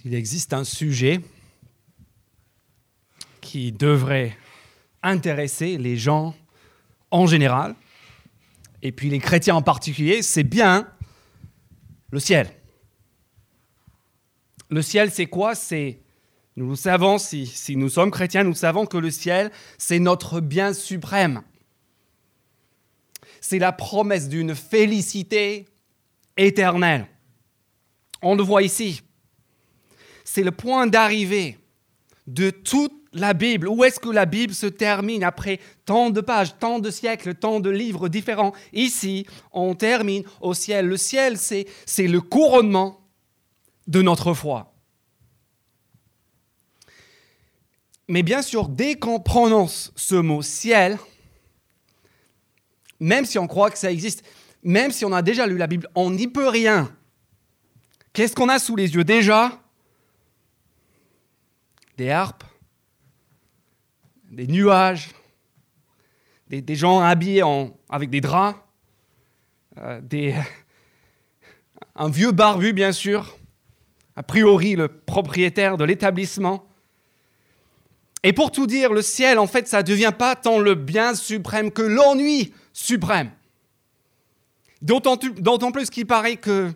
S'il existe un sujet qui devrait intéresser les gens en général, et puis les chrétiens en particulier, c'est bien le ciel. Le ciel, c'est quoi? C'est, nous savons, si, si nous sommes chrétiens, nous savons que le ciel, c'est notre bien suprême. C'est la promesse d'une félicité éternelle. On le voit ici. C'est le point d'arrivée de toute la Bible. Où est-ce que la Bible se termine après tant de pages, tant de siècles, tant de livres différents? Ici, on termine au ciel. Le ciel, c'est, le couronnement de notre foi. Mais bien sûr, dès qu'on prononce ce mot ciel, même si on croit que ça existe, même si on a déjà lu la Bible, on n'y peut rien. Qu'est-ce qu'on a sous les yeux? Déjà Des harpes, des nuages, des, gens habillés avec des draps, euh, un vieux barbu bien sûr, a priori le propriétaire de l'établissement. Et pour tout dire, le ciel, en fait, ça ne devient pas tant le bien suprême que l'ennui suprême. D'autant plus qu'il paraît que,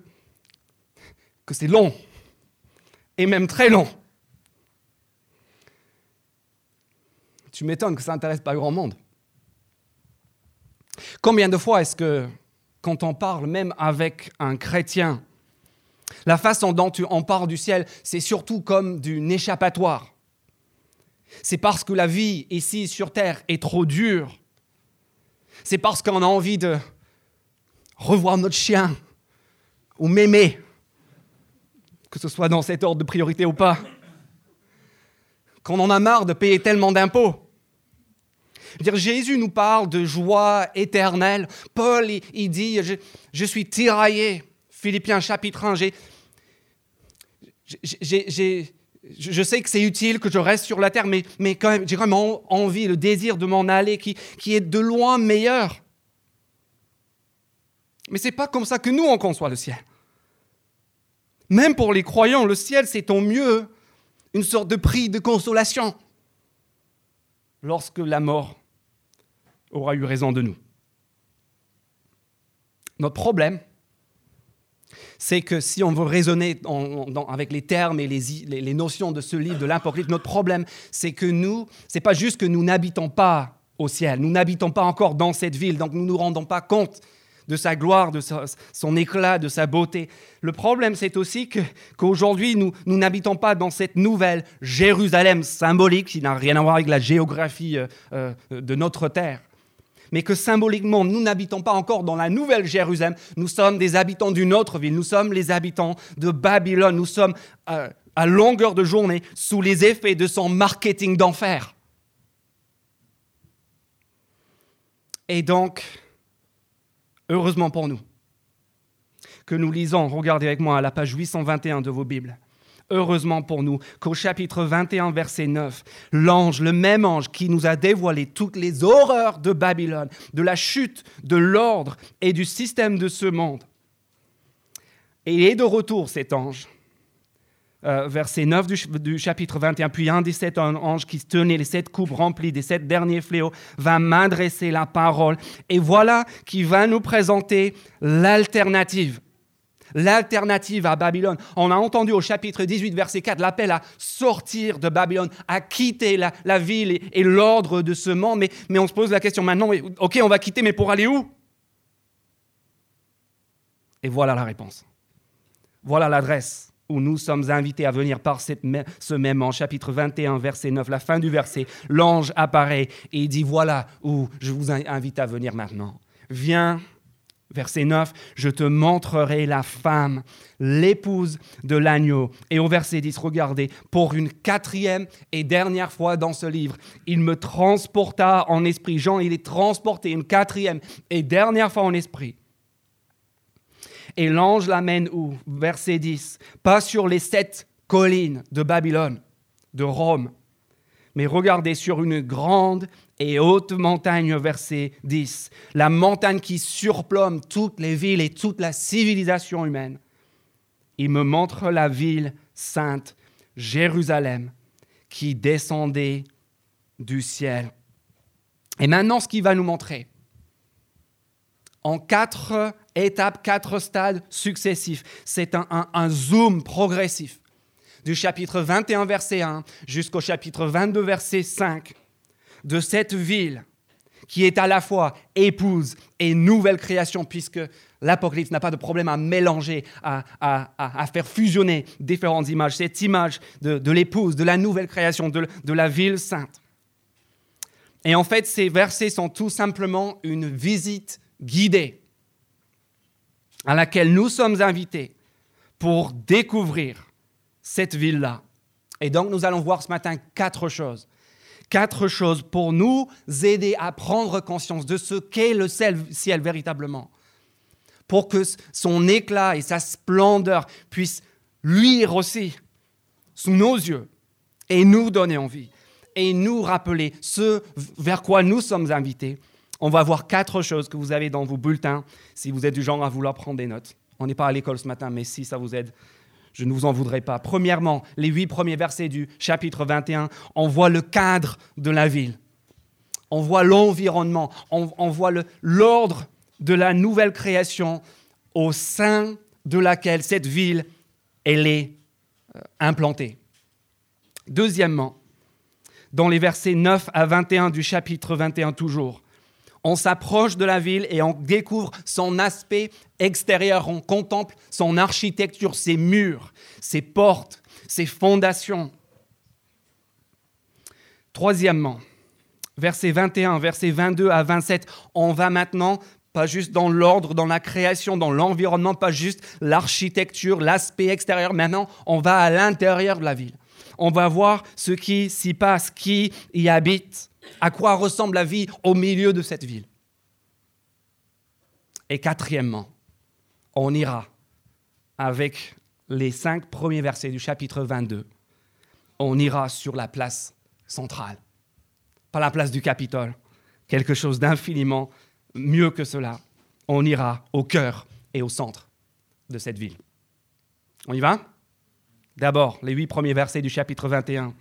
que c'est long, et même très long. Tu m'étonnes que ça n'intéresse pas grand monde. Combien de fois est-ce que, quand on parle même avec un chrétien, la façon dont on parle du ciel, c'est surtout comme d'une échappatoire. C'est parce que la vie ici sur Terre est trop dure. C'est parce qu'on a envie de revoir notre chien ou m'aimer, que ce soit dans cet ordre de priorité ou pas. Qu'on en a marre de payer tellement d'impôts. Dire, Jésus nous parle de joie éternelle. Paul, il, dit, je, suis tiraillé. Philippiens chapitre 1, je sais que c'est utile que je reste sur la terre, mais, mais quand même, j'ai vraiment envie, le désir de m'en aller qui, qui est de loin meilleur. Mais ce n'est pas comme ça que nous, on conçoit le ciel. Même pour les croyants, le ciel, c'est au mieux une sorte de prix de consolation lorsque la mort aura eu raison de nous. Notre problème, c'est que si on veut raisonner avec les termes et les, notions de ce livre de l'Apocalypse, notre problème, c'est que nous, c'est pas juste que nous n'habitons pas au ciel, nous n'habitons pas encore dans cette ville, donc nous ne nous rendons pas compte de sa gloire, de son éclat, de sa beauté. Le problème, c'est aussi qu'aujourd'hui, nous, n'habitons pas dans cette nouvelle Jérusalem symbolique qui n'a rien à voir avec la géographie euh, euh, de notre terre mais que symboliquement, nous n'habitons pas encore dans la nouvelle Jérusalem, nous sommes des habitants d'une autre ville, nous sommes les habitants de Babylone, nous sommes euh, à longueur de journée sous les effets de son marketing d'enfer. Et donc, heureusement pour nous, que nous lisons, regardez avec moi à la page 821 de vos Bibles, heureusement pour nous, qu'au chapitre 21, verset 9, l'ange, le même ange qui nous a dévoilé toutes les horreurs de Babylone, de la chute, de l'ordre et du système de ce monde, et est de retour cet ange. Euh, verset 9 du, chapitre 21, puis un des sept anges qui tenait les sept coupes remplies des sept derniers fléaux va m'adresser la parole. Et voilà qui va nous présenter l'alternative l'alternative à Babylone. On a entendu au chapitre 18, verset 4, l'appel à sortir de Babylone, à quitter la, ville et, l'ordre de ce monde. Mais, on se pose la question maintenant, ok, on va quitter, mais pour aller où? Et voilà la réponse. Voilà l'adresse où nous sommes invités à venir par ce même en chapitre 21, verset 9, la fin du verset. L'ange apparaît et dit, voilà où je vous invite à venir maintenant. Viens Verset 9, je te montrerai la femme, l'épouse de l'agneau. Et au verset 10, regardez, pour une quatrième et dernière fois dans ce livre, il me transporta en esprit. Jean, il est transporté une quatrième et dernière fois en esprit. Et l'ange l'amène où? Verset 10, pas sur les sept collines de Babylone, de Rome, mais regardez sur une grande et haute montagne, verset 10, la montagne qui surplombe toutes les villes et toute la civilisation humaine. Il me montre la ville sainte Jérusalem qui descendait du ciel. Et maintenant, ce qu'il va nous montrer, en quatre étapes, quatre stades successifs, c'est un, un zoom progressif. Du chapitre 21, verset 1 jusqu'au chapitre 22, verset 5, de cette ville qui est à la fois épouse et nouvelle création, puisque l'Apocalypse n'a pas de problème à mélanger, à, faire fusionner différentes images. Cette image de, l'épouse, de la nouvelle création, de, de la ville sainte. Et en fait, ces versets sont tout simplement une visite guidée à laquelle nous sommes invités pour découvrir cette ville-là. Et donc, nous allons voir ce matin quatre choses. Quatre choses pour nous aider à prendre conscience de ce qu'est le ciel véritablement. Pour que son éclat et sa splendeur puissent luire aussi sous nos yeux et nous donner envie et nous rappeler ce vers quoi nous sommes invités. On va voir quatre choses que vous avez dans vos bulletins si vous êtes du genre à vouloir prendre des notes. On n'est pas à l'école ce matin, mais si ça vous aide, je ne vous en voudrais pas. Premièrement, les huit premiers versets du chapitre 21, on voit le cadre de la ville. On voit l'environnement, on, voit l'ordre de la nouvelle création au sein de laquelle cette ville, elle est euh, implantée. Deuxièmement, dans les versets 9 à 21 du chapitre 21 toujours, on s'approche de la ville et on découvre son aspect extérieur, on contemple son architecture, ses murs, ses portes, ses fondations. Troisièmement, verset 21, verset 22 à 27, on va maintenant pas juste dans l'ordre, dans la création, dans l'environnement, pas juste l'architecture, l'aspect extérieur. Maintenant, on va à l'intérieur de la ville. On va voir ce qui s'y passe, qui y habite à quoi ressemble la vie au milieu de cette ville? Et quatrièmement, on ira avec les cinq premiers versets du chapitre 22, on ira sur la place centrale, pas la place du Capitole, quelque chose d'infiniment mieux que cela. On ira au cœur et au centre de cette ville. On y va? D'abord, les huit premiers versets du chapitre 21.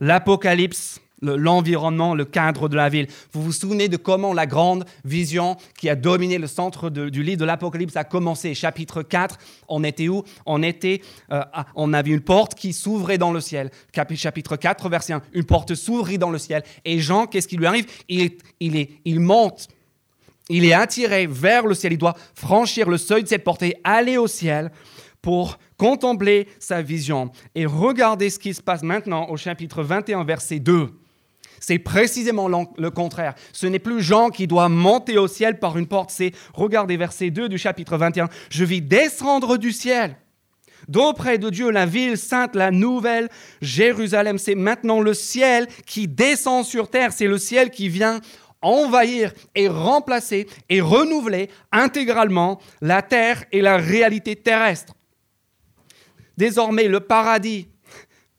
L'Apocalypse l'environnement, le, cadre de la ville. Vous vous souvenez de comment la grande vision qui a dominé le centre du livre de l'Apocalypse a commencé? Chapitre 4, on était où? On était, euh, on avait une porte qui s'ouvrait dans le ciel. Chapitre 4, verset 1, une porte s'ouvrit dans le ciel. Et Jean, qu'est-ce qui lui arrive? Il, il, est, il monte, il est attiré vers le ciel. Il doit franchir le seuil de cette porte et aller au ciel pour contempler sa vision. Et regardez ce qui se passe maintenant au chapitre 21, verset 2. C'est précisément le contraire. Ce n'est plus Jean qui doit monter au ciel par une porte, c'est, regardez verset 2 du chapitre 21, je vis descendre du ciel. D'auprès de Dieu, la ville sainte, la nouvelle Jérusalem, c'est maintenant le ciel qui descend sur terre, c'est le ciel qui vient envahir et remplacer et renouveler intégralement la terre et la réalité terrestre. Désormais, le paradis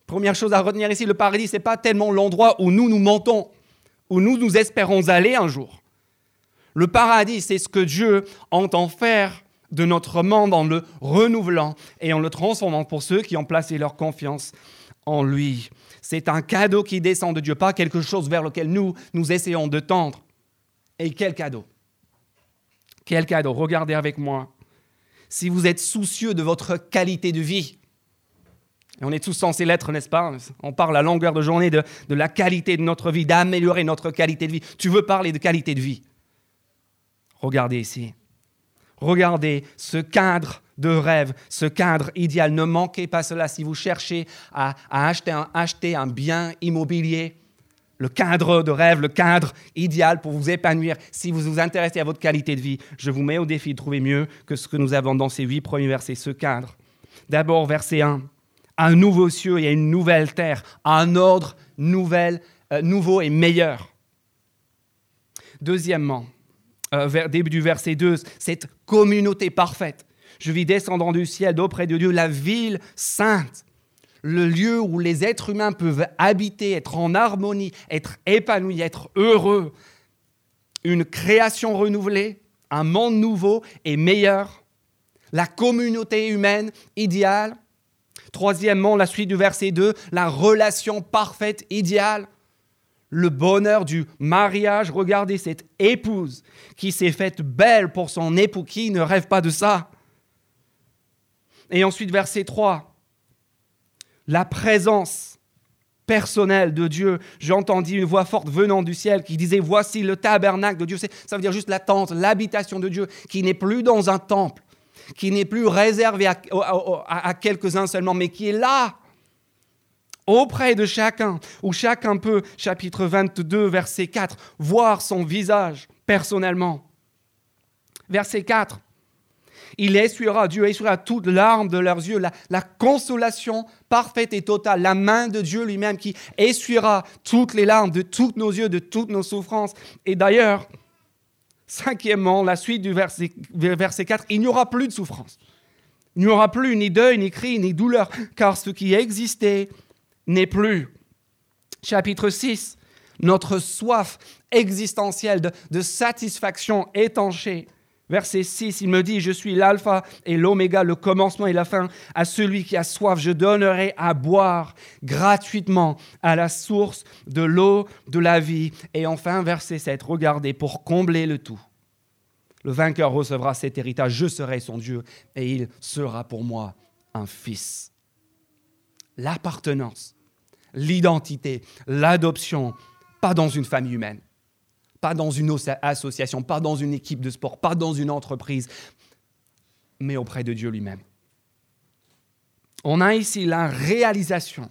Première chose à retenir ici, le paradis, ce n'est pas tellement l'endroit où nous nous mentons, où nous nous espérons aller un jour. Le paradis, c'est ce que Dieu entend faire de notre monde en le renouvelant et en le transformant pour ceux qui ont placé leur confiance en lui. C'est un cadeau qui descend de Dieu, pas quelque chose vers lequel nous, nous essayons de tendre. Et quel cadeau? Quel cadeau? Regardez avec moi. Si vous êtes soucieux de votre qualité de vie, on est tous censés l'être, n'est-ce pas? On parle à longueur de journée de, la qualité de notre vie, d'améliorer notre qualité de vie. Tu veux parler de qualité de vie? Regardez ici. Regardez ce cadre de rêve, ce cadre idéal. Ne manquez pas cela si vous cherchez à, acheter, un, acheter un bien immobilier. Le cadre de rêve, le cadre idéal pour vous épanouir. Si vous vous intéressez à votre qualité de vie, je vous mets au défi de trouver mieux que ce que nous avons dans ces huit premiers versets, ce cadre. D'abord, verset 1 un nouveau cieux et une nouvelle terre, un ordre nouvelle, euh, nouveau et meilleur. Deuxièmement, euh, début du verset 2, cette communauté parfaite. Je vis descendant du ciel d'auprès de Dieu, la ville sainte, le lieu où les êtres humains peuvent habiter, être en harmonie, être épanouis, être heureux. Une création renouvelée, un monde nouveau et meilleur. La communauté humaine idéale Troisièmement, la suite du verset 2, la relation parfaite, idéale. Le bonheur du mariage. Regardez cette épouse qui s'est faite belle pour son époux. Qui ne rêve pas de ça Et ensuite, verset 3, la présence personnelle de Dieu. J'ai entendu une voix forte venant du ciel qui disait, voici le tabernacle de Dieu. Ça veut dire juste la tente, l'habitation de Dieu, qui n'est plus dans un temple, qui n'est plus réservé à, quelques-uns seulement, mais qui est là, auprès de chacun, où chacun peut, chapitre 22, verset 4, voir son visage personnellement. Verset 4. Il essuiera, Dieu essuiera toutes larmes de leurs yeux, la, consolation parfaite et totale, la main de Dieu lui-même qui essuiera toutes les larmes de tous nos yeux, de toutes nos souffrances. Et d'ailleurs, cinquièmement, la suite du verset, verset 4, il n'y aura plus de souffrance. Il n'y aura plus ni deuil, ni cri, ni douleur, car ce qui existait n'est plus. Chapitre 6, notre soif existentielle de satisfaction étanchée Verset 6, il me dit, je suis l'alpha et l'oméga, le commencement et la fin. À celui qui a soif, je donnerai à boire gratuitement à la source de l'eau de la vie. Et enfin, verset 7, regardez, pour combler le tout. Le vainqueur recevra cet héritage, je serai son Dieu et il sera pour moi un fils. L'appartenance, l'identité, l'adoption, pas dans une famille humaine pas dans une association, pas dans une équipe de sport, pas dans une entreprise, mais auprès de Dieu lui-même. On a ici la réalisation,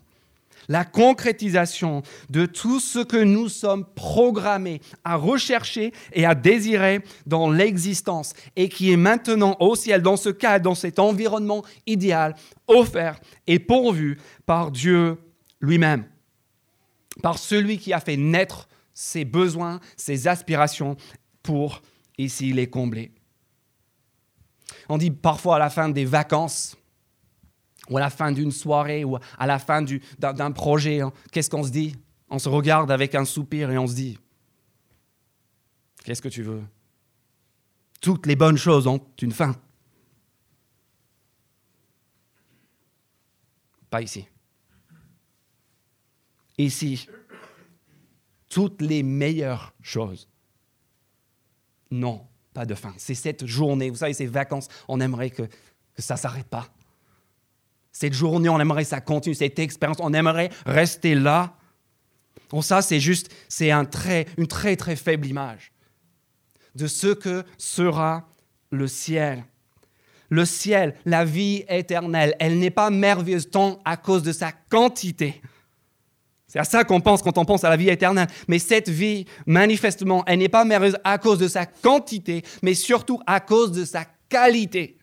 la concrétisation de tout ce que nous sommes programmés à rechercher et à désirer dans l'existence et qui est maintenant au ciel, dans ce cadre, dans cet environnement idéal, offert et pourvu par Dieu lui-même, par celui qui a fait naître ses besoins, ses aspirations pour ici les combler. On dit parfois à la fin des vacances, ou à la fin d'une soirée, ou à la fin d'un projet, hein, qu'est-ce qu'on se dit? On se regarde avec un soupir et on se dit, qu'est-ce que tu veux? Toutes les bonnes choses ont une fin. Pas ici. Ici, toutes les meilleures choses. Non, pas de fin. C'est cette journée, vous savez, ces vacances, on aimerait que, ça ne s'arrête pas. Cette journée, on aimerait que ça continue, cette expérience, on aimerait rester là. Bon, ça, c'est juste, c'est un très, une très, très faible image de ce que sera le ciel. Le ciel, la vie éternelle, elle n'est pas merveilleuse tant à cause de sa quantité, c'est à ça qu'on pense quand on pense à la vie éternelle. Mais cette vie, manifestement, elle n'est pas merveilleuse à cause de sa quantité, mais surtout à cause de sa qualité.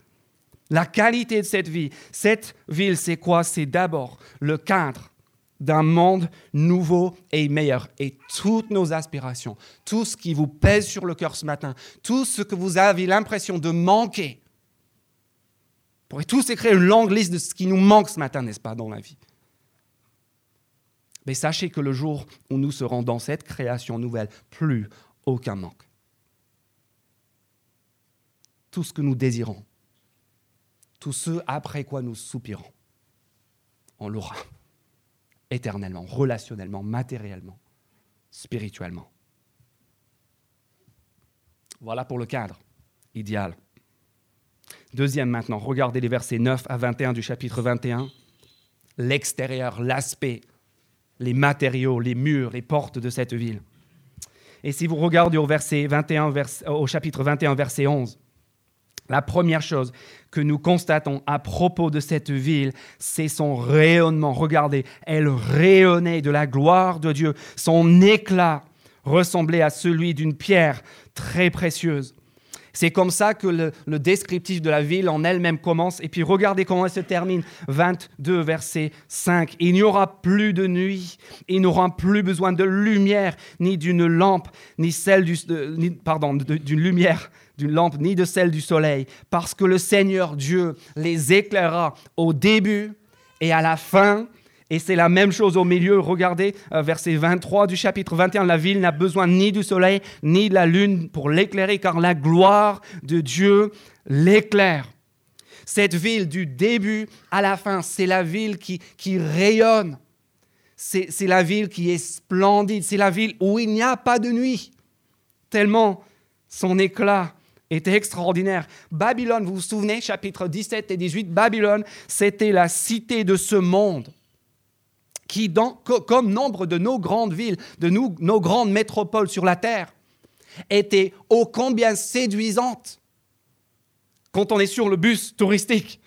La qualité de cette vie. Cette ville, c'est quoi? C'est d'abord le cadre d'un monde nouveau et meilleur. Et toutes nos aspirations, tout ce qui vous pèse sur le cœur ce matin, tout ce que vous avez l'impression de manquer, pourrait tous écrire une longue liste de ce qui nous manque ce matin, n'est-ce pas, dans la vie? Mais sachez que le jour où nous serons dans cette création nouvelle, plus aucun manque. Tout ce que nous désirons, tout ce après quoi nous soupirons, on l'aura éternellement, relationnellement, matériellement, spirituellement. Voilà pour le cadre idéal. Deuxième maintenant, regardez les versets 9 à 21 du chapitre 21. L'extérieur, l'aspect les matériaux, les murs, les portes de cette ville. Et si vous regardez au, verset 21, au chapitre 21, verset 11, la première chose que nous constatons à propos de cette ville, c'est son rayonnement. Regardez, elle rayonnait de la gloire de Dieu. Son éclat ressemblait à celui d'une pierre très précieuse. C'est comme ça que le, descriptif de la ville en elle-même commence. Et puis regardez comment elle se termine. 22, verset 5. Il n'y aura plus de nuit. Il n'aura plus besoin de lumière, ni d'une lampe, ni celle du, pardon, d'une lumière d'une lampe, ni de celle du soleil, parce que le Seigneur Dieu les éclairera au début et à la fin et c'est la même chose au milieu. Regardez, euh, verset 23 du chapitre 21. La ville n'a besoin ni du soleil ni de la lune pour l'éclairer, car la gloire de Dieu l'éclaire. Cette ville du début à la fin, c'est la ville qui, rayonne. C'est la ville qui est splendide. C'est la ville où il n'y a pas de nuit. Tellement son éclat était extraordinaire. Babylone, vous vous souvenez, chapitre 17 et 18, Babylone, c'était la cité de ce monde qui, comme nombre de nos grandes villes, de nos grandes métropoles sur la terre, était ô combien séduisante quand on est sur le bus touristique.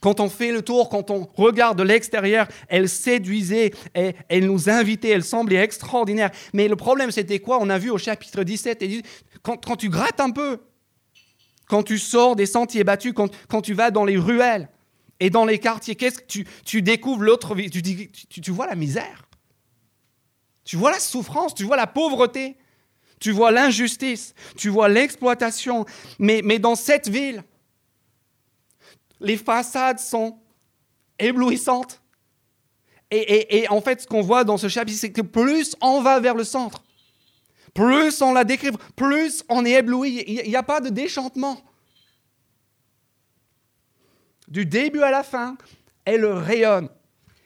Quand on fait le tour, quand on regarde de l'extérieur, elle séduisait, et elle nous invitait, elle semblait extraordinaire. Mais le problème, c'était quoi? On a vu au chapitre 17 et 18, quand, tu grattes un peu, quand tu sors des sentiers battus, quand tu vas dans les ruelles et dans les quartiers, qu'est-ce que tu, découvres l'autre vie? Tu, tu, tu vois la misère, tu vois la souffrance, tu vois la pauvreté, tu vois l'injustice, tu vois l'exploitation. Mais, mais dans cette ville, les façades sont éblouissantes. Et, en fait, ce qu'on voit dans ce chapitre, c'est que plus on va vers le centre, plus on la décrit, plus on est ébloui. Il n'y a pas de déchantement. Du début à la fin, elle rayonne.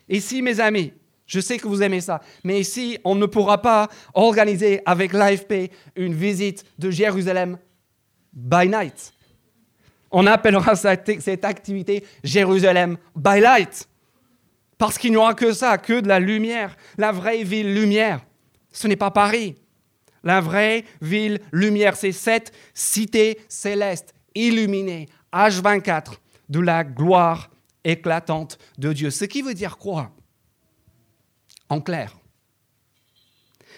Ici, mes amis, je sais que vous aimez ça, mais ici, on ne pourra pas organiser avec l'AFP une visite de Jérusalem by night. On appellera cette activité Jérusalem by light. Parce qu'il n'y aura que ça, que de la lumière. La vraie ville lumière. Ce n'est pas Paris. La vraie ville lumière, c'est cette cité céleste illuminée, H24, de la gloire éclatante de Dieu. Ce qui veut dire quoi? En clair.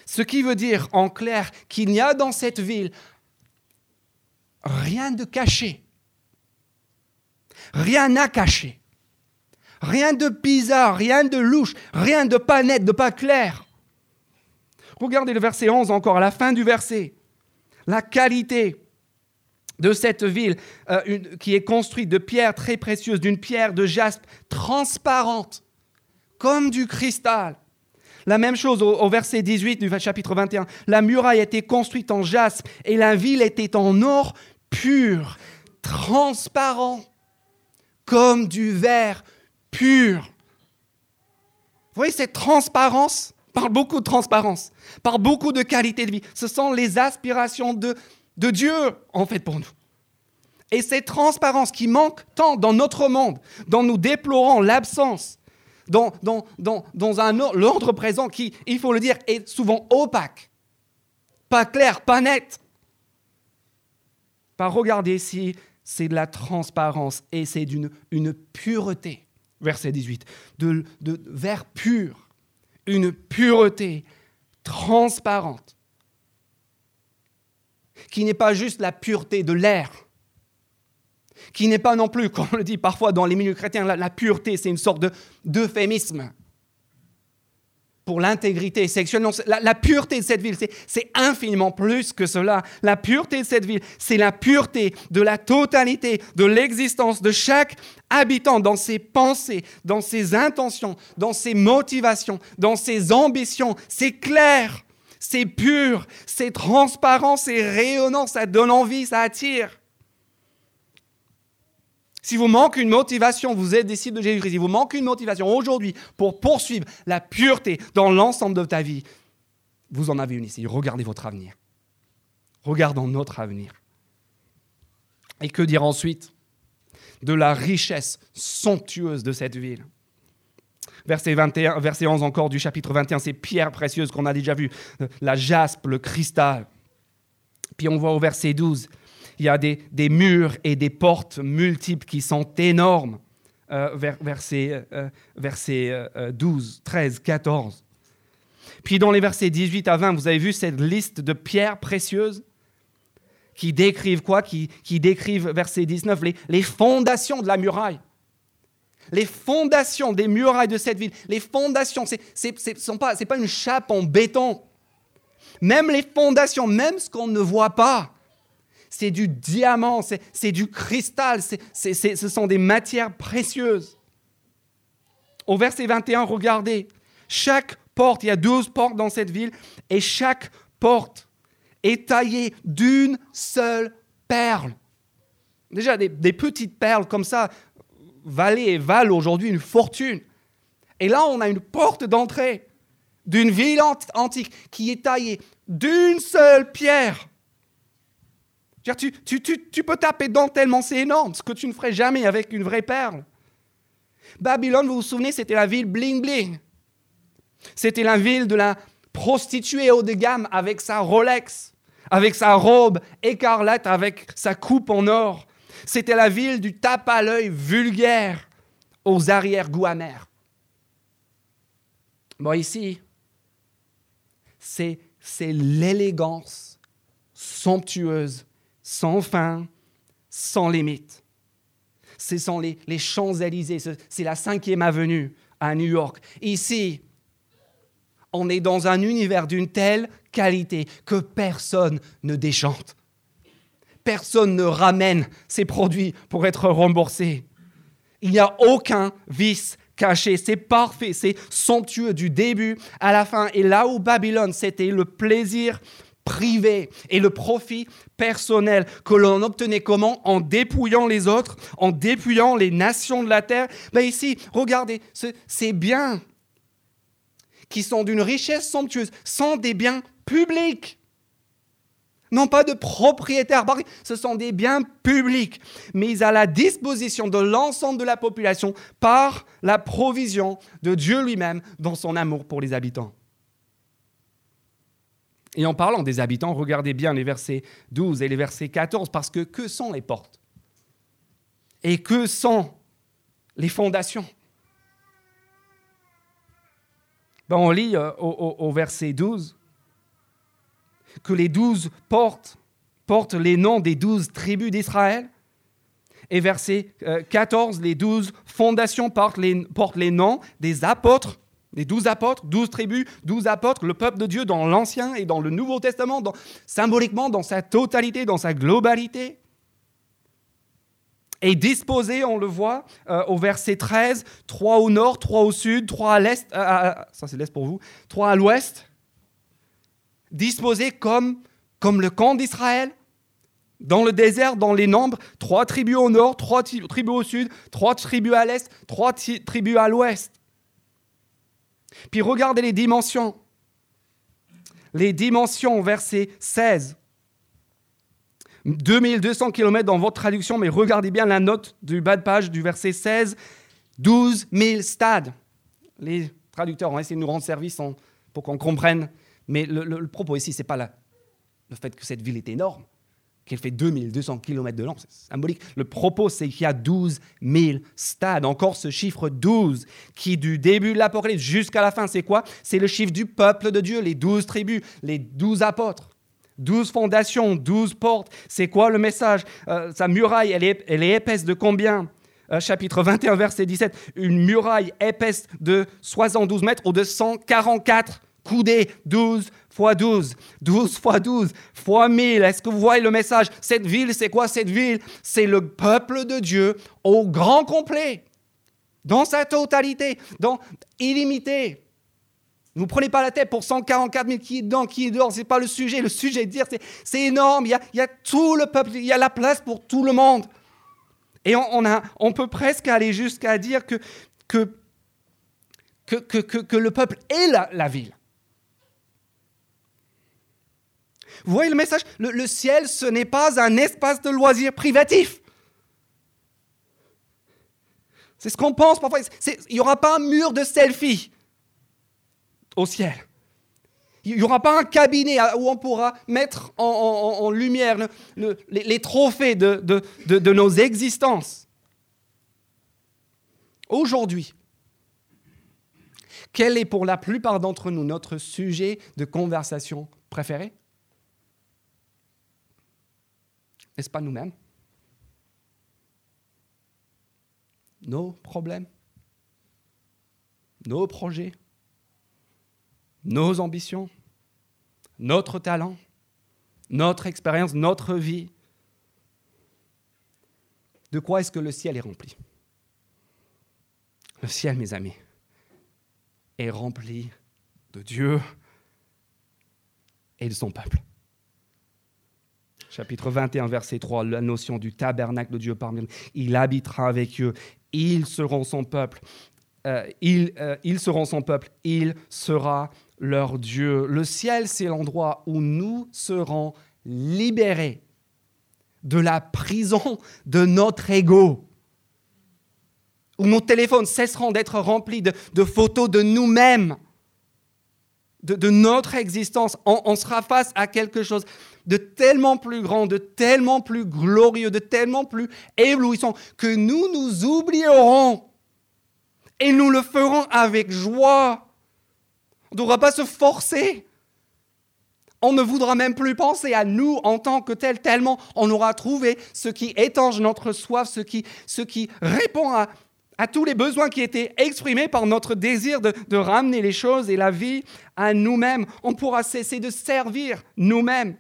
Ce qui veut dire en clair qu'il n'y a dans cette ville rien de caché. Rien à cacher. Rien de bizarre, rien de louche, rien de pas net, de pas clair. Regardez le verset 11 encore, à la fin du verset. La qualité de cette ville euh, qui est construite de pierres très précieuses, d'une pierre de jaspe transparente, comme du cristal. La même chose au, verset 18 du chapitre 21. La muraille était construite en jaspe et la ville était en or pur, transparent comme du verre pur. Vous voyez, cette transparence par beaucoup de transparence, par beaucoup de qualité de vie. Ce sont les aspirations de, de Dieu, en fait, pour nous. Et cette transparence qui manque tant dans notre monde, dont nous déplorons l'absence, dans, dans, dans, dans un l'ordre présent qui, il faut le dire, est souvent opaque, pas clair, pas net. Par regarder si c'est de la transparence et c'est d'une une pureté. Verset 18. De, de verre pur. Une pureté transparente. Qui n'est pas juste la pureté de l'air. Qui n'est pas non plus, comme on le dit parfois dans les milieux chrétiens, la, la pureté, c'est une sorte d'euphémisme pour l'intégrité sexuelle. Non, la, pureté de cette ville, c'est infiniment plus que cela. La pureté de cette ville, c'est la pureté de la totalité de l'existence de chaque habitant dans ses pensées, dans ses intentions, dans ses motivations, dans ses ambitions. C'est clair, c'est pur, c'est transparent, c'est rayonnant, ça donne envie, ça attire. Si vous manque une motivation, vous êtes disciple de Jésus-Christ, si vous manque une motivation aujourd'hui pour poursuivre la pureté dans l'ensemble de ta vie, vous en avez une ici. Regardez votre avenir. Regardons notre avenir. Et que dire ensuite de la richesse somptueuse de cette ville? Verset, 21, verset 11 encore du chapitre 21, ces pierres précieuses qu'on a déjà vues, la jaspe, le cristal. Puis on voit au verset 12, il y a des, murs et des portes multiples qui sont énormes. Euh, verset, euh, verset 12, 13, 14. Puis dans les versets 18 à 20, vous avez vu cette liste de pierres précieuses qui décrivent quoi? Qui, qui, décrivent, verset 19, les, les fondations de la muraille. Les fondations des murailles de cette ville, les fondations, ce n'est pas, pas une chape en béton. Même les fondations, même ce qu'on ne voit pas, c'est du diamant, c'est du cristal, ce sont des matières précieuses. Au verset 21, regardez, chaque porte, il y a 12 portes dans cette ville, et chaque porte est taillée d'une seule perle. Déjà, des, des petites perles comme ça valaient et valent aujourd'hui une fortune. Et là, on a une porte d'entrée d'une ville antique qui est taillée d'une seule pierre. Tu, tu, peux taper dedans tellement c'est énorme, ce que tu ne ferais jamais avec une vraie perle. Babylone, vous vous souvenez, c'était la ville bling bling. C'était la ville de la prostituée haut de gamme avec sa Rolex, avec sa robe écarlate, avec sa coupe en or. C'était la ville du tape à l'œil vulgaire aux arrière-goûts amers. Bon, ici, c'est l'élégance somptueuse, sans fin, sans limite. Ce sont les, les Champs-Élysées, c'est la cinquième avenue à New York. Ici, on est dans un univers d'une telle qualité que personne ne déchante. Personne ne ramène ses produits pour être remboursé. Il n'y a aucun vice caché. C'est parfait, c'est somptueux du début à la fin. Et là où Babylone, c'était le plaisir privé et le profit personnel que l'on obtenait comment En dépouillant les autres, en dépouillant les nations de la terre. Mais ici, regardez, ces biens qui sont d'une richesse somptueuse sont des biens publics non pas de propriétaires, ce sont des biens publics, mis à la disposition de l'ensemble de la population par la provision de Dieu lui-même dans son amour pour les habitants. Et en parlant des habitants, regardez bien les versets 12 et les versets 14, parce que que sont les portes? Et que sont les fondations? Ben, On lit euh, au verset 12 que les douze portes portent les noms des douze tribus d'Israël. Et verset 14, euh, les douze fondations portent les, portent les noms des apôtres, les douze apôtres, douze tribus, douze apôtres, le peuple de Dieu dans l'Ancien et dans le Nouveau Testament, symboliquement dans sa totalité, dans sa globalité. Et disposé, on le voit, euh, au verset 13, trois au nord, trois au sud, trois à l'est, euh, ça c'est l'est pour vous, trois à l'ouest, disposés comme, comme le camp d'Israël, dans le désert, dans les nombres, trois tribus au nord, trois tribus au sud, trois tribus à l'est, trois tribus à l'ouest. Puis regardez les dimensions. Les dimensions, verset 16. 2200 km dans votre traduction, mais regardez bien la note du bas de page du verset 16. 12 000 stades. Les traducteurs ont essayé de nous rendre service pour qu'on comprenne mais le, propos ici, ce n'est pas le fait que cette ville est énorme, qu'elle fait 2200 km de long, c'est symbolique. Le propos, c'est qu'il y a 12 000 stades. Encore ce chiffre 12, qui du début de l'Apocalypse jusqu'à la fin, c'est quoi? C'est le chiffre du peuple de Dieu, les 12 tribus, les 12 apôtres. 12 fondations, 12 portes. C'est quoi le message? Euh, Sa muraille, elle est, elle est épaisse de combien? Euh, Chapitre 21, verset 17. Une muraille épaisse de 72 mètres ou de 144 coudées, 12 fois 12, 12 fois 12 fois 1000. Est-ce que vous voyez le message? Cette ville, c'est quoi cette ville? C'est le peuple de Dieu au grand complet, dans sa totalité, dans illimité. Ne vous prenez pas la tête pour 144 000 qui est dedans, qui est dehors, ce n'est pas le sujet. Le sujet dire, c'est énorme, il y, a, tout le peuple, il y a la place pour tout le monde. Et on, peut presque aller jusqu'à dire que, le peuple est la ville. Vous voyez le message? Le, ciel, ce n'est pas un espace de loisirs privatif. C'est ce qu'on pense parfois. Il n'y aura pas un mur de selfie au ciel. Il n'y aura pas un cabinet où on pourra mettre en, lumière les, trophées de, de nos existences. Aujourd'hui, quel est pour la plupart d'entre nous notre sujet de conversation préféré? N'est-ce pas nous-mêmes. Nos problèmes. Nos projets. Nos ambitions. Notre talent. Notre expérience. Notre vie. De quoi est-ce que le ciel est rempli? Le ciel, mes amis, est rempli de Dieu et de son peuple. Chapitre 21, verset 3, la notion du tabernacle de Dieu parmi nous. Il habitera avec eux, ils seront son peuple. Euh, ils, euh, ils seront son peuple, il sera leur Dieu. Le ciel, c'est l'endroit où nous serons libérés de la prison de notre ego où nos téléphones cesseront d'être remplis de, photos de nous-mêmes, de, notre existence. On, sera face à quelque chose de tellement plus grand, de tellement plus glorieux, de tellement plus éblouissant, que nous nous oublierons. Et nous le ferons avec joie. On ne devra pas se forcer. On ne voudra même plus penser à nous en tant que tel, tellement on aura trouvé ce qui étanche notre soif, ce qui, ce qui répond à, à tous les besoins qui étaient exprimés par notre désir de, ramener les choses et la vie à nous-mêmes. On pourra cesser de servir nous-mêmes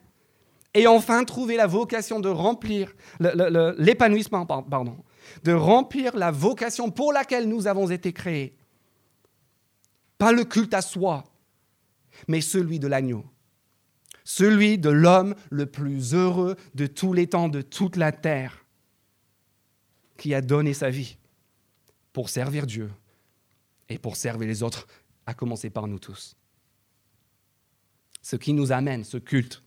et enfin trouver la vocation de remplir l'épanouissement, pardon, de remplir la vocation pour laquelle nous avons été créés. Pas le culte à soi, mais celui de l'agneau, celui de l'homme le plus heureux de tous les temps, de toute la terre, qui a donné sa vie pour servir Dieu et pour servir les autres, à commencer par nous tous. Ce qui nous amène, ce culte,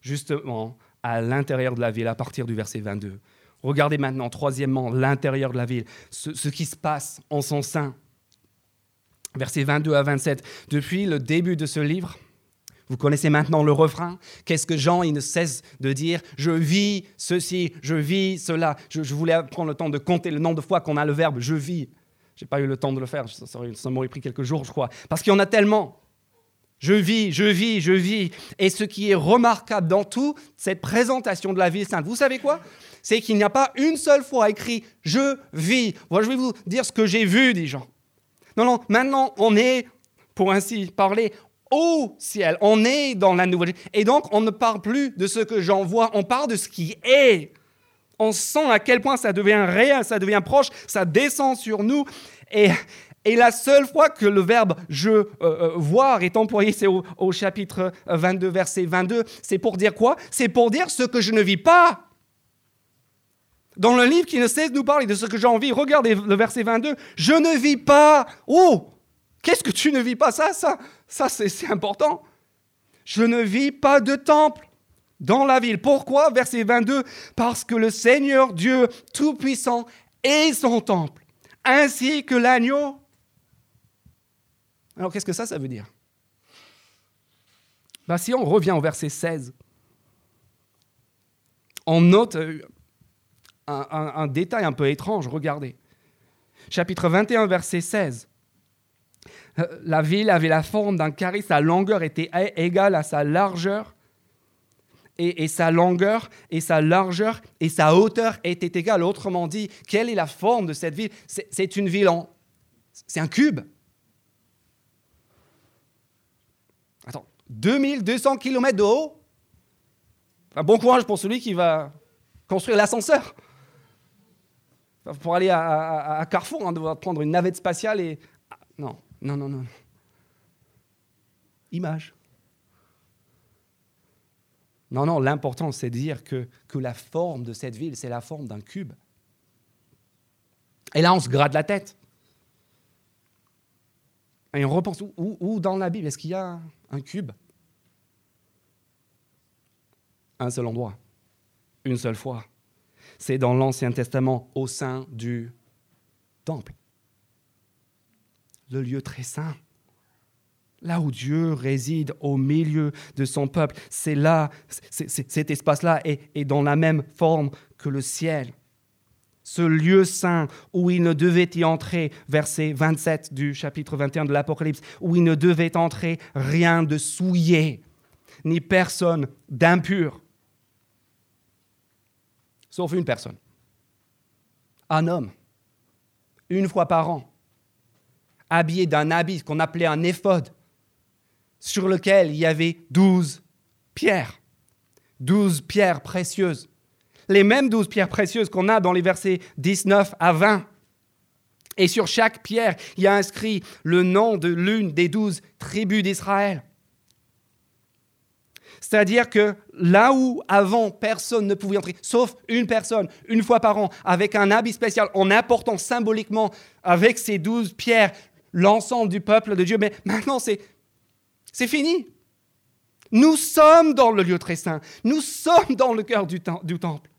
justement, à l'intérieur de la ville, à partir du verset 22. Regardez maintenant, troisièmement, l'intérieur de la ville, ce, qui se passe en son sein. Versets 22 à 27. Depuis le début de ce livre, vous connaissez maintenant le refrain. Qu'est-ce que Jean, il ne cesse de dire Je vis ceci, je vis cela. Je, voulais prendre le temps de compter le nombre de fois qu'on a le verbe je vis. Je n'ai pas eu le temps de le faire, ça m'aurait pris quelques jours, je crois. Parce qu'il y en a tellement. Je vis, je vis, je vis. Et ce qui est remarquable dans toute cette présentation de la vie sainte, vous savez quoi? C'est qu'il n'y a pas une seule fois écrit je vis. Moi, je vais vous dire ce que j'ai vu, dit Jean. Non, non, maintenant, on est, pour ainsi parler, au ciel. On est dans la nouvelle. Et donc, on ne parle plus de ce que j'en vois, on parle de ce qui est. On sent à quel point ça devient réel, ça devient proche, ça descend sur nous. Et, et la seule fois que le verbe je euh, euh, voir est employé, c'est au, au, chapitre 22, verset 22. C'est pour dire quoi? C'est pour dire ce que je ne vis pas. Dans le livre qui ne cesse de nous parler de ce que j'ai envie, regardez le verset 22. Je ne vis pas. Oh Qu'est-ce que tu ne vis pas? Ça, ça, ça c'est important. Je ne vis pas de temple dans la ville. Pourquoi? Verset 22. Parce que le Seigneur Dieu Tout-Puissant est son temple, ainsi que l'agneau. Alors qu'est-ce que ça, ça veut dire? Bah, Si on revient au verset 16, on note euh, un, un détail un peu étrange. Regardez. Chapitre 21, verset 16 la ville avait la forme d'un carré, sa longueur était égale à sa largeur, et, sa longueur et sa largeur et sa hauteur étaient égales. Autrement dit, quelle est la forme de cette ville? C'est une ville en... C'est un cube. 2200 km de haut Bon courage pour celui qui va construire l'ascenseur. Pour aller à, Carrefour, hein, devoir prendre une navette spatiale et... Ah, non, non, non, non. Image. Non, non, l'important, c'est de dire que, que la forme de cette ville, c'est la forme d'un cube. Et là, on se gratte la tête. Et on repense, où dans la Bible, est-ce qu'il y a un cube Un seul endroit, une seule fois. C'est dans l'Ancien Testament, au sein du temple le lieu très saint. Là où Dieu réside au milieu de son peuple, c'est là, cet espace-là est, dans la même forme que le ciel. Ce lieu saint où il ne devait y entrer, verset 27 du chapitre 21 de l'Apocalypse, où il ne devait entrer rien de souillé, ni personne d'impur, sauf une personne, un homme, une fois par an, habillé d'un habit qu'on appelait un éphode, sur lequel il y avait douze pierres, douze pierres précieuses. Les mêmes douze pierres précieuses qu'on a dans les versets 19 à 20. Et sur chaque pierre, il y a inscrit le nom de l'une des douze tribus d'Israël. C'est-à-dire que là où avant personne ne pouvait entrer, sauf une personne, une fois par an, avec un habit spécial, en apportant symboliquement avec ces douze pierres l'ensemble du peuple de Dieu, mais maintenant c'est, c'est fini. Nous sommes dans le lieu très saint, nous sommes dans le cœur du, temple.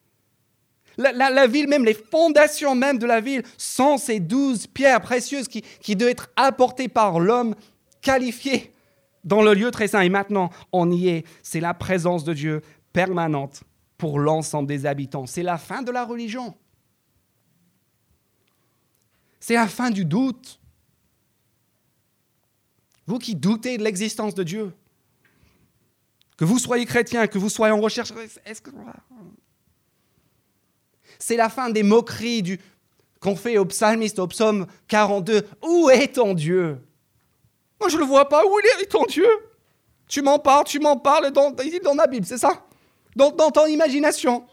La, ville, même les fondations même de la ville, sont ces douze pierres précieuses qui, doivent être apportées par l'homme qualifié dans le lieu très saint. Et maintenant, on y est. C'est la présence de Dieu permanente pour l'ensemble des habitants. C'est la fin de la religion. C'est la fin du doute. Vous qui doutez de l'existence de Dieu, que vous soyez chrétien, que vous soyez en recherche. C'est la fin des moqueries du... qu'on fait au psalmiste, au psaume 42. Où est ton Dieu? Moi, je ne le vois pas. Où est ton Dieu? Tu m'en parles, tu m'en parles dans, dans la Bible, c'est ça? Dans, ton imagination.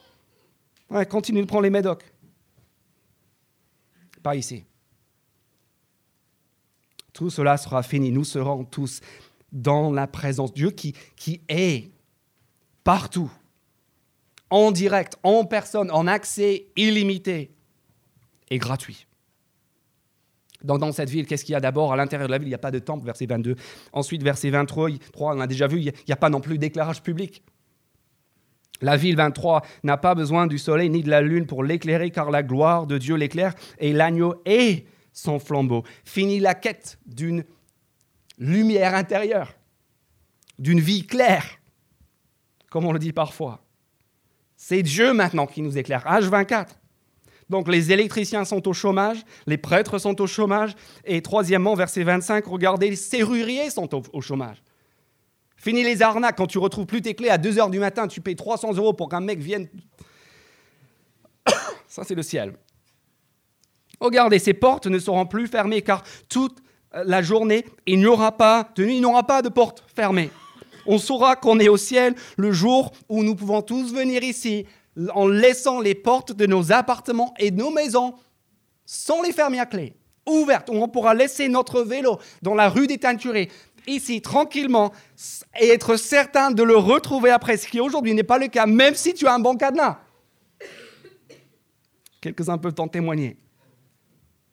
Continue de prendre les médocs. Pas ici. Tout cela sera fini. Nous serons tous dans la présence de Dieu qui, qui est partout, en direct, en personne, en accès illimité et gratuit. Dans, cette ville, qu'est-ce qu'il y a d'abord? À l'intérieur de la ville, il n'y a pas de temple, verset 22. Ensuite, verset 23, on a déjà vu, il n'y a, pas non plus d'éclairage public. La ville 23 n'a pas besoin du soleil ni de la lune pour l'éclairer, car la gloire de Dieu l'éclaire et l'agneau est son flambeau. Fini la quête d'une lumière intérieure, d'une vie claire, comme on le dit parfois. C'est Dieu maintenant qui nous éclaire. H24. Donc les électriciens sont au chômage, les prêtres sont au chômage, et troisièmement, verset 25, regardez, les serruriers sont au, chômage. Fini les arnaques, quand tu retrouves plus tes clés à 2 heures du matin, tu payes 300 euros pour qu'un mec vienne. Ça, c'est le ciel. Regardez, ces portes ne seront plus fermées car toute la journée, il n'y aura pas de il n'y aura pas de porte fermée. On saura qu'on est au ciel le jour où nous pouvons tous venir ici en laissant les portes de nos appartements et de nos maisons sans les fermer à clé, ouvertes, où on pourra laisser notre vélo dans la rue des Teinturés, ici, tranquillement, et être certain de le retrouver après, ce qui aujourd'hui n'est pas le cas, même si tu as un bon cadenas. Quelques-uns peuvent en témoigner.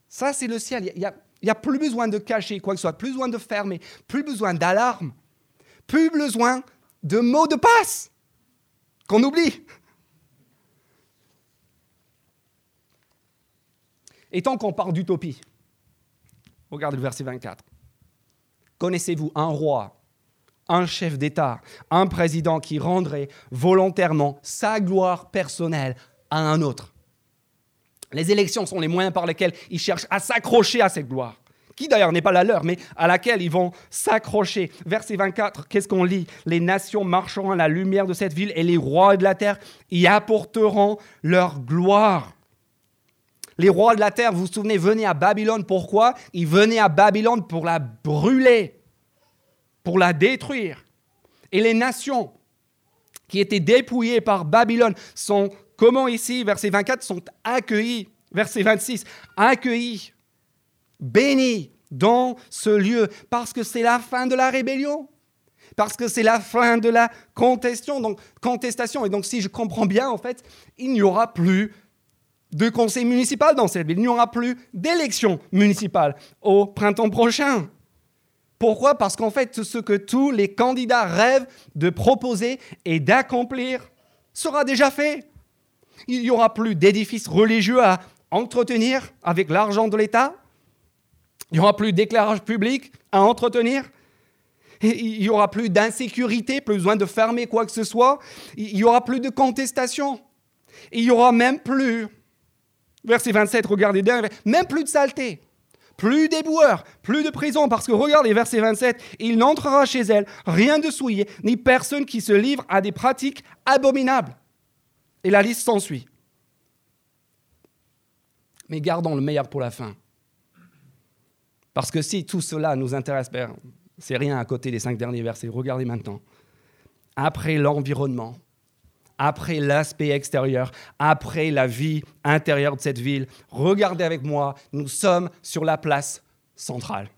Ça, c'est le ciel. Il n'y a, a, plus besoin de cacher quoi que ce soit, plus besoin de fermer, plus besoin d'alarme, plus besoin de mots de passe qu'on oublie. Et tant qu'on parle d'utopie, regardez le verset 24. Connaissez-vous un roi, un chef d'État, un président qui rendrait volontairement sa gloire personnelle à un autre? Les élections sont les moyens par lesquels ils cherchent à s'accrocher à cette gloire qui d'ailleurs n'est pas la leur, mais à laquelle ils vont s'accrocher. Verset 24, qu'est-ce qu'on lit? Les nations marcheront à la lumière de cette ville et les rois de la terre y apporteront leur gloire. Les rois de la terre, vous vous souvenez, venaient à Babylone. Pourquoi? Ils venaient à Babylone pour la brûler, pour la détruire. Et les nations qui étaient dépouillées par Babylone sont, comment ici, verset 24, sont accueillis, verset 26, accueillis, bénis dans ce lieu, parce que c'est la fin de la rébellion parce que c'est la fin de la contestation. Donc, contestation. Et donc, si je comprends bien, en fait, il n'y aura plus de conseil municipal dans cette ville. Il n'y aura plus d'élection municipale au printemps prochain. Pourquoi? Parce qu'en fait, ce que tous les candidats rêvent de proposer et d'accomplir sera déjà fait. Il n'y aura plus d'édifices religieux à entretenir avec l'argent de l'État. Il n'y aura plus d'éclairage public à entretenir. Il n'y aura plus d'insécurité, plus besoin de fermer quoi que ce soit. Il n'y aura plus de contestation. Il n'y aura même plus Verset 27, regardez bien, même plus de saleté, plus d'éboueurs, plus de prison, parce que regardez, verset 27, il n'entrera chez elle rien de souillé, ni personne qui se livre à des pratiques abominables. Et la liste s'ensuit. Mais gardons le meilleur pour la fin. Parce que si tout cela nous intéresse, ben, c'est rien à côté des cinq derniers versets. Regardez maintenant. Après l'environnement, après l'aspect extérieur, après la vie intérieure de cette ville. Regardez avec moi, nous sommes sur la place centrale.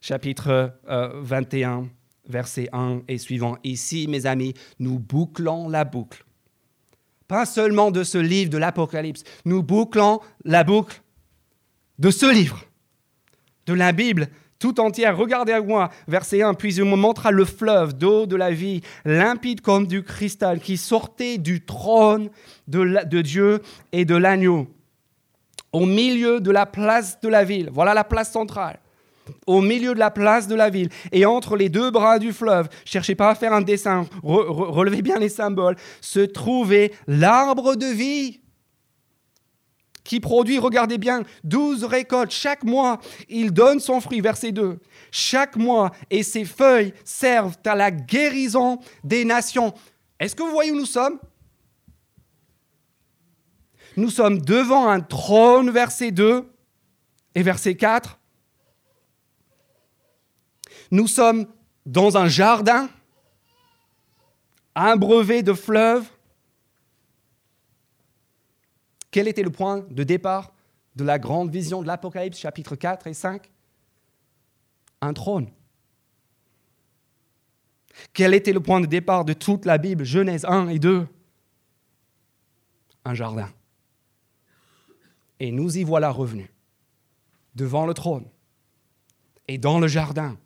Chapitre 21, euh, verset 1 et suivant. Ici, mes amis, nous bouclons la boucle. Pas seulement de ce livre de l'Apocalypse, nous bouclons la boucle de ce livre, de la Bible tout entière. Regardez à moi, verset 1, puis il me montra le fleuve d'eau de la vie, limpide comme du cristal, qui sortait du trône de, de Dieu et de l'agneau, au milieu de la place de la ville. Voilà la place centrale au milieu de la place de la ville et entre les deux bras du fleuve, cherchez pas à faire un dessin, relevez bien les symboles, se trouvait l'arbre de vie qui produit, regardez bien, douze récoltes chaque mois. Il donne son fruit, verset 2. Chaque mois, et ses feuilles servent à la guérison des nations. Est-ce que vous voyez où nous sommes? Nous sommes devant un trône, verset 2 et verset 4. Nous sommes dans un jardin, un brevet de fleuves. Quel était le point de départ de la grande vision de l'Apocalypse, chapitre 4 et 5 Un trône. Quel était le point de départ de toute la Bible, Genèse 1 et 2 Un jardin. Et nous y voilà revenus, devant le trône et dans le jardin.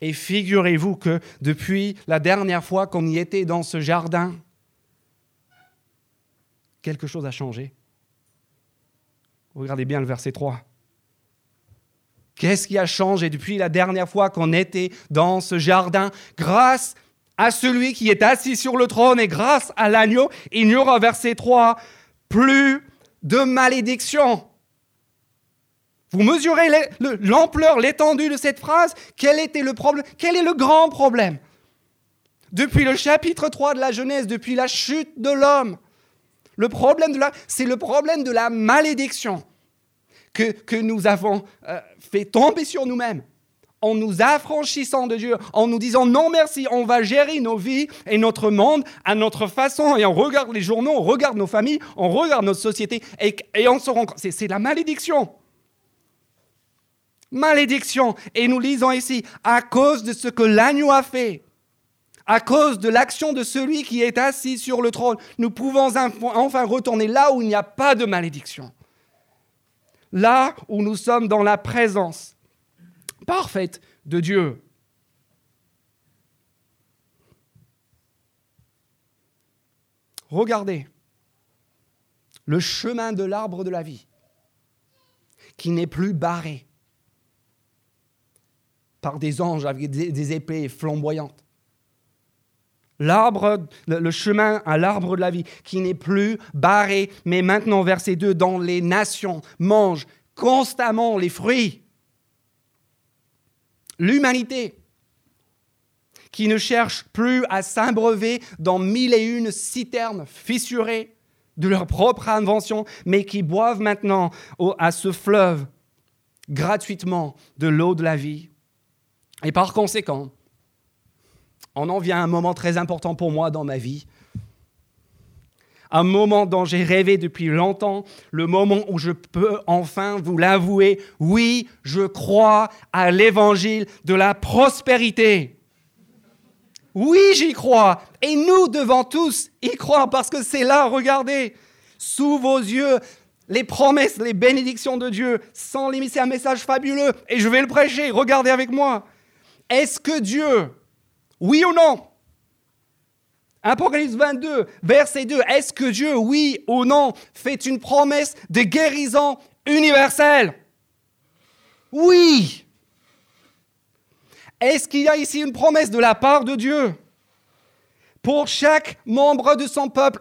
Et figurez-vous que depuis la dernière fois qu'on y était dans ce jardin, quelque chose a changé. Regardez bien le verset 3. Qu'est-ce qui a changé depuis la dernière fois qu'on était dans ce jardin? Grâce à celui qui est assis sur le trône et grâce à l'agneau, il n'y aura, verset 3, plus de malédiction. Vous mesurez l'ampleur, l'étendue de cette phrase? Quel était le problème? Quel est le grand problème? Depuis le chapitre 3 de la Genèse, depuis la chute de l'homme, le problème de c'est le problème de la malédiction que, que nous avons euh, fait tomber sur nous-mêmes en nous affranchissant de Dieu, en nous disant non merci, on va gérer nos vies et notre monde à notre façon, et on regarde les journaux, on regarde nos familles, on regarde notre société, et, et on se rend compte, c'est la malédiction. Malédiction. Et nous lisons ici, à cause de ce que l'agneau a fait, à cause de l'action de celui qui est assis sur le trône, nous pouvons enfin retourner là où il n'y a pas de malédiction. Là où nous sommes dans la présence parfaite de Dieu. Regardez le chemin de l'arbre de la vie qui n'est plus barré par des anges avec des épées flamboyantes L'arbre, le chemin à l'arbre de la vie, qui n'est plus barré, mais maintenant, verset 2, dans les nations, mange constamment les fruits. L'humanité, qui ne cherche plus à s'abreuver dans mille et une citernes fissurées de leur propre invention, mais qui boivent maintenant à ce fleuve gratuitement de l'eau de la vie. Et par conséquent, on en vient à un moment très important pour moi dans ma vie. Un moment dont j'ai rêvé depuis longtemps, le moment où je peux enfin vous l'avouer, oui, je crois à l'évangile de la prospérité. Oui, j'y crois. Et nous devons tous y croire parce que c'est là, regardez, sous vos yeux, les promesses, les bénédictions de Dieu, sans limite, c'est un message fabuleux. Et je vais le prêcher, regardez avec moi. Est-ce que Dieu oui ou non? Apocalypse 22, verset 2. Est-ce que Dieu, oui ou non, fait une promesse de guérison universelle? Oui. Est-ce qu'il y a ici une promesse de la part de Dieu? Pour chaque membre de son peuple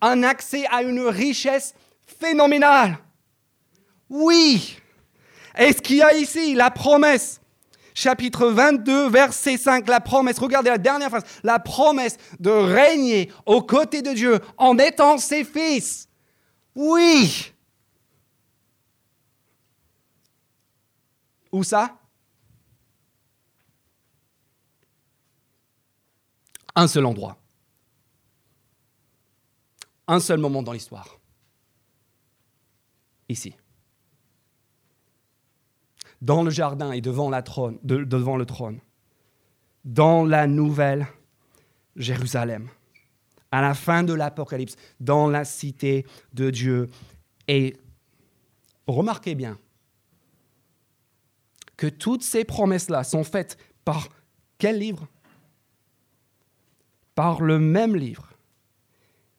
un accès à une richesse phénoménale Oui. Est-ce qu'il y a ici la promesse chapitre 22, verset 5, la promesse, regardez la dernière phrase, la promesse de régner aux côtés de Dieu en étant ses fils. Oui. Où ça? Un seul endroit. Un seul moment dans l'histoire. Ici dans le jardin et devant, le trône. dans la nouvelle Jérusalem, à la fin de l'Apocalypse, dans la cité de Dieu. Et remarquez bien que toutes ces promesses-là sont faites par quel livre? Par le même livre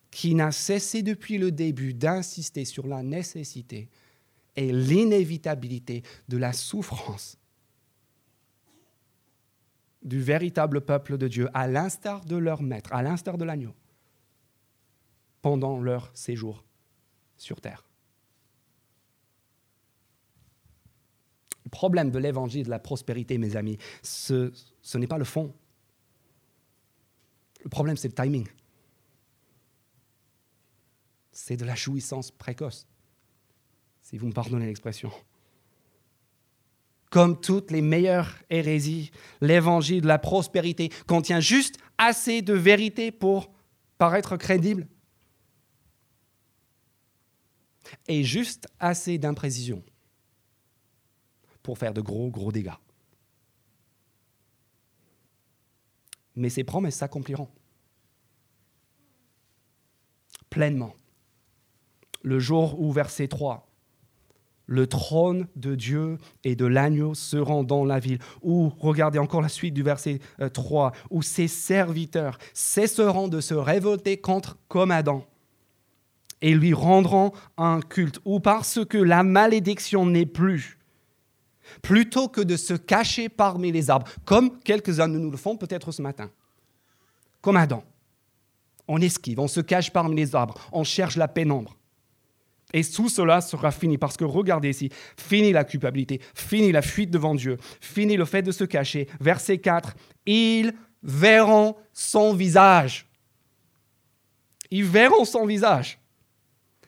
qui n'a cessé depuis le début d'insister sur la nécessité et l'inévitabilité de la souffrance du véritable peuple de Dieu, à l'instar de leur maître, à l'instar de l'agneau, pendant leur séjour sur terre. Le problème de l'évangile de la prospérité, mes amis, ce, n'est pas le fond. Le problème, c'est le timing. C'est de la jouissance précoce, si vous me pardonnez l'expression comme toutes les meilleures hérésies, l'évangile de la prospérité contient juste assez de vérité pour paraître crédible et juste assez d'imprécision pour faire de gros, gros dégâts. Mais ces promesses s'accompliront pleinement. Le jour où, verset 3, le trône de Dieu et de l'agneau seront dans la ville. Ou, regardez encore la suite du verset 3, euh, où ses serviteurs cesseront de se révolter contre comme Adam et lui rendront un culte. Ou parce que la malédiction n'est plus, plutôt que de se cacher parmi les arbres, comme quelques-uns de nous le font peut-être ce matin, comme Adam. On esquive, on se cache parmi les arbres, on cherche la pénombre. Et tout cela sera fini parce que regardez ici, fini la culpabilité, fini la fuite devant Dieu, fini le fait de se cacher. Verset 4, ils verront son visage. Ils verront son visage.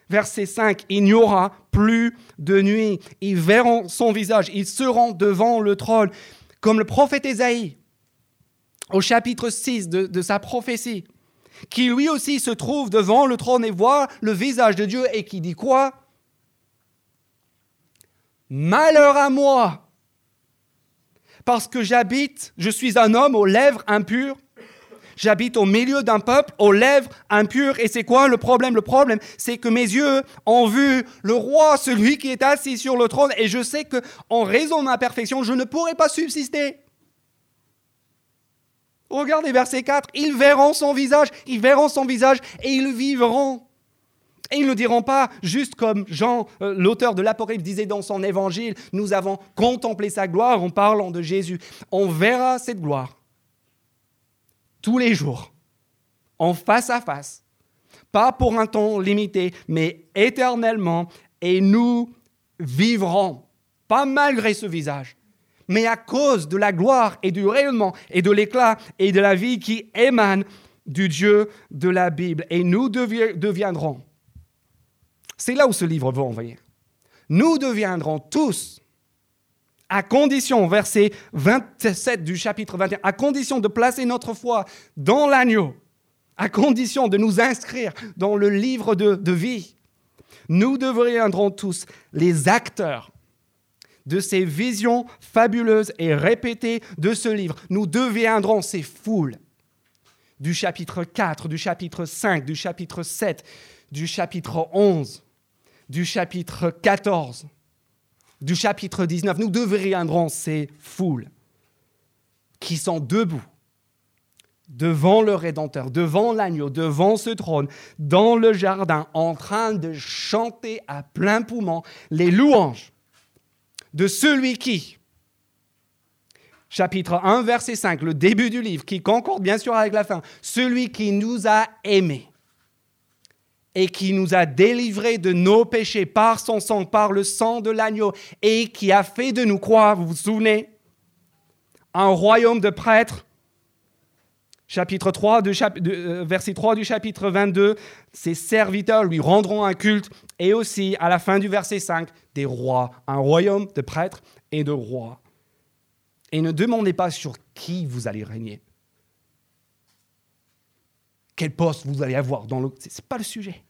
Verset 5, il n'y aura plus de nuit. Ils verront son visage. Ils seront devant le trône. Comme le prophète Ésaïe, au chapitre 6 de, de sa prophétie qui lui aussi se trouve devant le trône et voit le visage de Dieu et qui dit quoi? Malheur à moi, parce que j'habite, je suis un homme aux lèvres impures, j'habite au milieu d'un peuple aux lèvres impures. Et c'est quoi le problème? Le problème, c'est que mes yeux ont vu le roi, celui qui est assis sur le trône, et je sais que en raison de ma perfection, je ne pourrai pas subsister. Regardez verset 4, ils verront son visage, ils verront son visage et ils vivront. Et ils ne diront pas, juste comme Jean, euh, l'auteur de l'Apocalypse, disait dans son évangile, nous avons contemplé sa gloire en parlant de Jésus. On verra cette gloire tous les jours, en face à face, pas pour un temps limité, mais éternellement, et nous vivrons, pas malgré ce visage, mais à cause de la gloire et du rayonnement et de l'éclat et de la vie qui émane du Dieu de la Bible. Et nous deviendrons, c'est là où ce livre va envoyer, nous deviendrons tous, à condition, verset 27 du chapitre 21, à condition de placer notre foi dans l'agneau, à condition de nous inscrire dans le livre de, de vie, nous deviendrons tous les acteurs de ces visions fabuleuses et répétées de ce livre. Nous deviendrons ces foules du chapitre 4, du chapitre 5, du chapitre 7, du chapitre 11, du chapitre 14, du chapitre 19. Nous deviendrons ces foules qui sont debout devant le Rédempteur, devant l'agneau, devant ce trône, dans le jardin, en train de chanter à plein poumon les louanges de celui qui, chapitre 1, verset 5, le début du livre, qui concorde bien sûr avec la fin, celui qui nous a aimés et qui nous a délivrés de nos péchés par son sang, par le sang de l'agneau, et qui a fait de nous croire, vous vous souvenez, un royaume de prêtres. Chapitre 3, de, euh, verset 3 du chapitre 22, ses serviteurs lui rendront un culte, et aussi à la fin du verset 5, des rois, un royaume de prêtres et de rois. Et ne demandez pas sur qui vous allez régner. Quel poste vous allez avoir dans le... Ce n'est pas le sujet.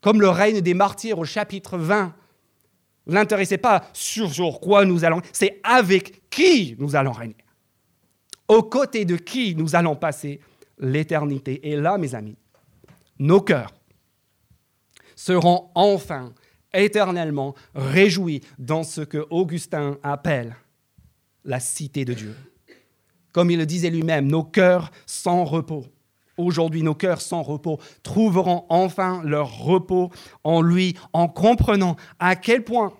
Comme le règne des martyrs au chapitre 20, vous n'intéressez pas sur, sur quoi nous allons, c'est avec qui nous allons régner. Aux côtés de qui nous allons passer l'éternité. Et là, mes amis, nos cœurs seront enfin éternellement réjouis dans ce que Augustin appelle la cité de Dieu. Comme il le disait lui-même, nos cœurs sans repos. Aujourd'hui, nos cœurs sans repos trouveront enfin leur repos en lui, en comprenant à quel point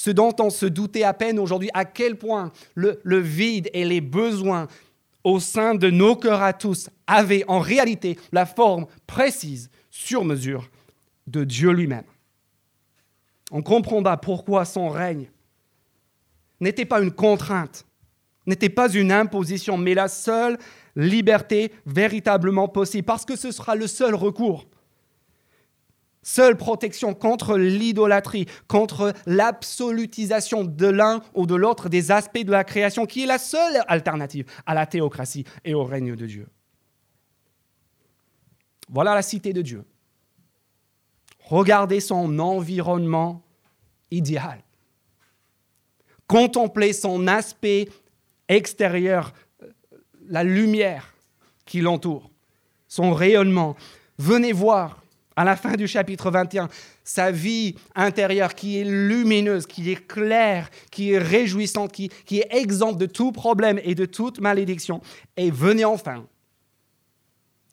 ce dont on se doutait à peine aujourd'hui, à quel point le, vide et les besoins au sein de nos cœurs à tous avaient en réalité la forme précise, sur mesure, de Dieu lui-même. On comprendra pourquoi son règne n'était pas une contrainte, n'était pas une imposition, mais la seule liberté véritablement possible, parce que ce sera le seul recours. Seule protection contre l'idolâtrie, contre l'absolutisation de l'un ou de l'autre des aspects de la création, qui est la seule alternative à la théocratie et au règne de Dieu. Voilà la cité de Dieu. Regardez son environnement idéal. Contemplez son aspect extérieur, la lumière qui l'entoure, son rayonnement. Venez voir à la fin du chapitre 21 sa vie intérieure qui est lumineuse, qui est claire, qui est réjouissante, qui, est exempte de tout problème et de toute malédiction. Et venez enfin,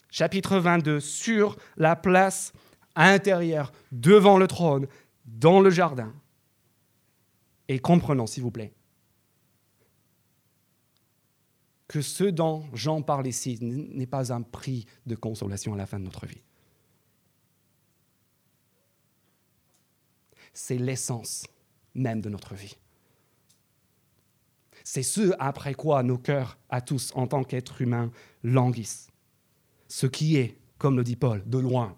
chapitre 22, sur la place intérieure, devant le trône, dans le jardin. Et comprenons, s'il vous plaît, que ce dont Jean parle ici n'est pas un prix de consolation à la fin de notre vie. C'est l'essence même de notre vie. C'est ce après quoi nos cœurs, à tous, en tant qu'êtres humains, languissent. Ce qui est, comme le dit Paul, de loin,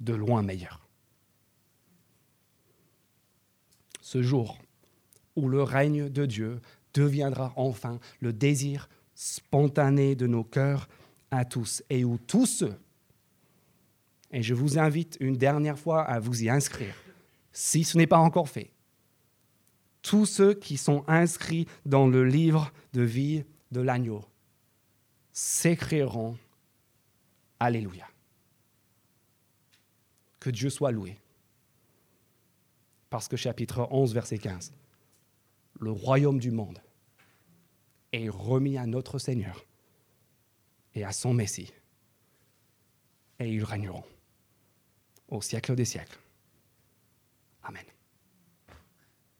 de loin meilleur. Ce jour où le règne de Dieu deviendra enfin le désir spontané de nos cœurs à tous et où tous ceux, et je vous invite une dernière fois à vous y inscrire, si ce n'est pas encore fait, tous ceux qui sont inscrits dans le livre de vie de l'agneau s'écrieront Alléluia. Que Dieu soit loué. Parce que chapitre 11, verset 15, le royaume du monde est remis à notre Seigneur et à son Messie. Et ils régneront au siècle des siècles. Amen.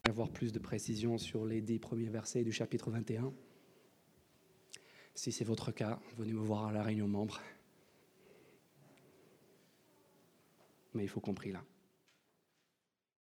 Avoir plus de précisions sur les dix premiers versets du chapitre 21. Si c'est votre cas, venez me voir à la réunion membre. Mais il faut compris là.